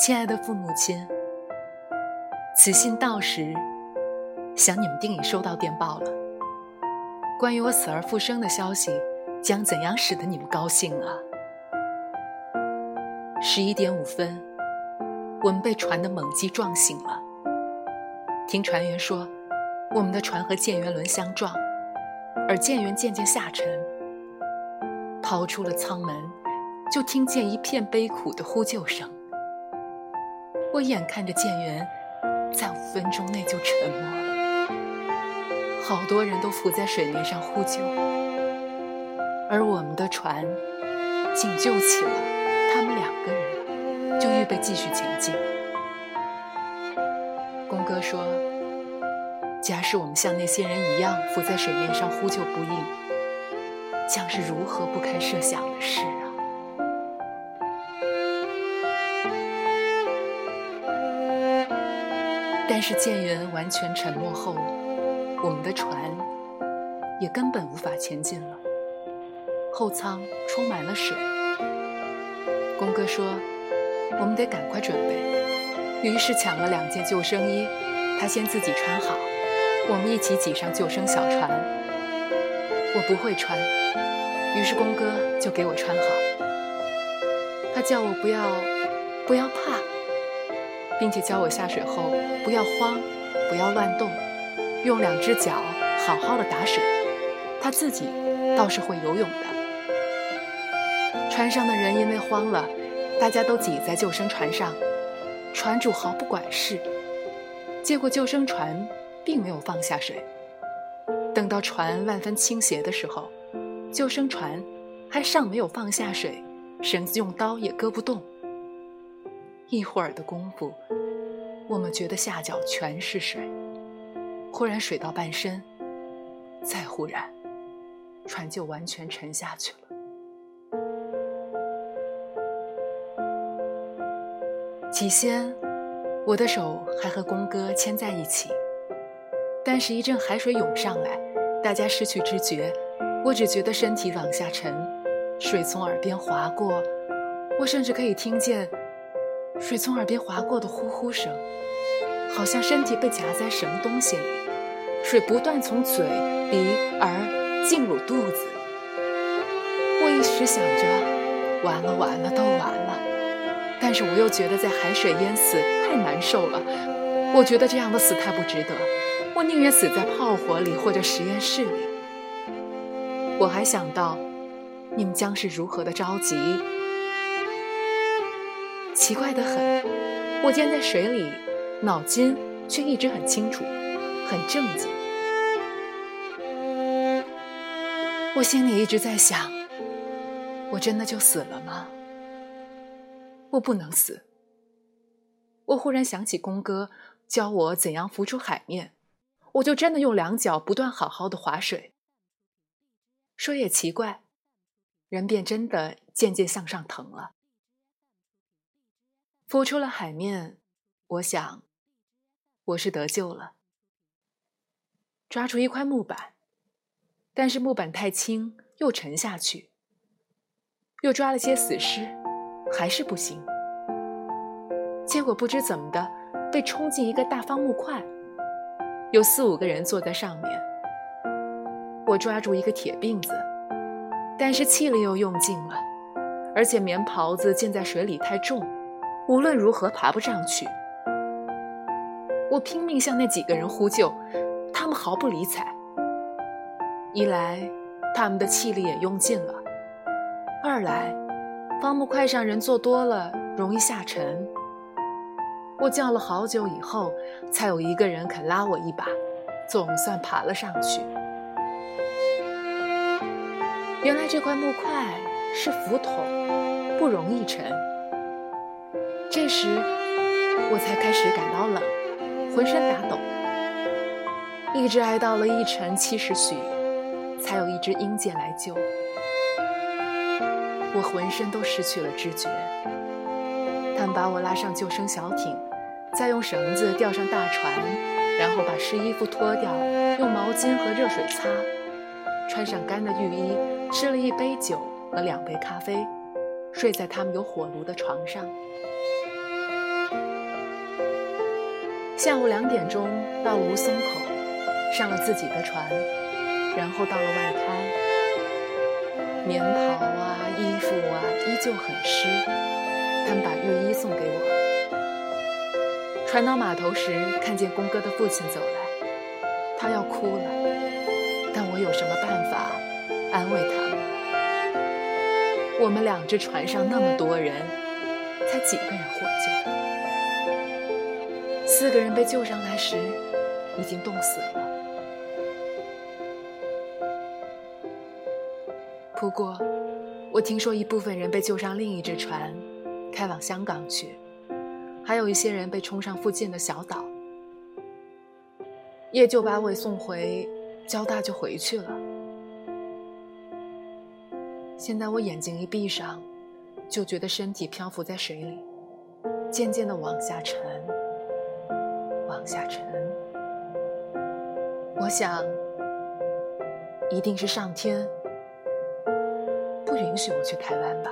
亲爱的父母亲，此信到时，想你们定已收到电报了。关于我死而复生的消息，将怎样使得你们高兴啊？十一点五分，我们被船的猛击撞醒了。听船员说，我们的船和舰员轮相撞，而舰员渐渐下沉。抛出了舱门，就听见一片悲苦的呼救声。我眼看着舰员在五分钟内就沉没了，好多人都浮在水面上呼救，而我们的船仅救起了他们两个人，就预备继续前进。公哥说：“假使我们像那些人一样浮在水面上呼救不应，将是如何不堪设想的事啊！”但是舰员完全沉没后，我们的船也根本无法前进了。后舱充满了水。公哥说：“我们得赶快准备。”于是抢了两件救生衣，他先自己穿好，我们一起挤上救生小船。我不会穿，于是公哥就给我穿好。他叫我不要，不要怕。并且教我下水后不要慌，不要乱动，用两只脚好好的打水。他自己倒是会游泳的。船上的人因为慌了，大家都挤在救生船上，船主毫不管事。结果救生船并没有放下水。等到船万分倾斜的时候，救生船还尚没有放下水，绳子用刀也割不动。一会儿的功夫，我们觉得下脚全是水。忽然水到半身，再忽然，船就完全沉下去了。起先，我的手还和公哥牵在一起，但是，一阵海水涌上来，大家失去知觉，我只觉得身体往下沉，水从耳边划过，我甚至可以听见。水从耳边划过的呼呼声，好像身体被夹在什么东西里，水不断从嘴、鼻、耳进入肚子。我一时想着，完了完了都完了，但是我又觉得在海水淹死太难受了。我觉得这样的死太不值得，我宁愿死在炮火里或者实验室里。我还想到，你们将是如何的着急。奇怪的很，我见在水里，脑筋却一直很清楚，很正经。我心里一直在想：我真的就死了吗？我不能死。我忽然想起公哥教我怎样浮出海面，我就真的用两脚不断好好的划水。说也奇怪，人便真的渐渐向上腾了。浮出了海面，我想，我是得救了。抓住一块木板，但是木板太轻，又沉下去。又抓了些死尸，还是不行。结果不知怎么的，被冲进一个大方木块，有四五个人坐在上面。我抓住一个铁并子，但是气力又用尽了，而且棉袍子浸在水里太重。无论如何爬不上去，我拼命向那几个人呼救，他们毫不理睬。一来，他们的气力也用尽了；二来，方木块上人坐多了，容易下沉。我叫了好久以后，才有一个人肯拉我一把，总算爬了上去。原来这块木块是浮筒，不容易沉。这时，我才开始感到冷，浑身打抖，一直挨到了一晨七时许，才有一只鹰舰来救。我浑身都失去了知觉。他们把我拉上救生小艇，再用绳子吊上大船，然后把湿衣服脱掉，用毛巾和热水擦，穿上干的浴衣，吃了一杯酒和两杯咖啡，睡在他们有火炉的床上。下午两点钟到吴淞口，上了自己的船，然后到了外滩。棉袍啊，衣服啊，依旧很湿。他们把浴衣送给我。船到码头时，看见公哥的父亲走来，他要哭了，但我有什么办法安慰他们？我们两只船上那么多人，才几个人获救？四个人被救上来时，已经冻死了。不过，我听说一部分人被救上另一只船，开往香港去，还有一些人被冲上附近的小岛。叶就把我送回交大，就回去了。现在我眼睛一闭上，就觉得身体漂浮在水里，渐渐的往下沉。往下沉，我想，一定是上天不允许我去台湾吧。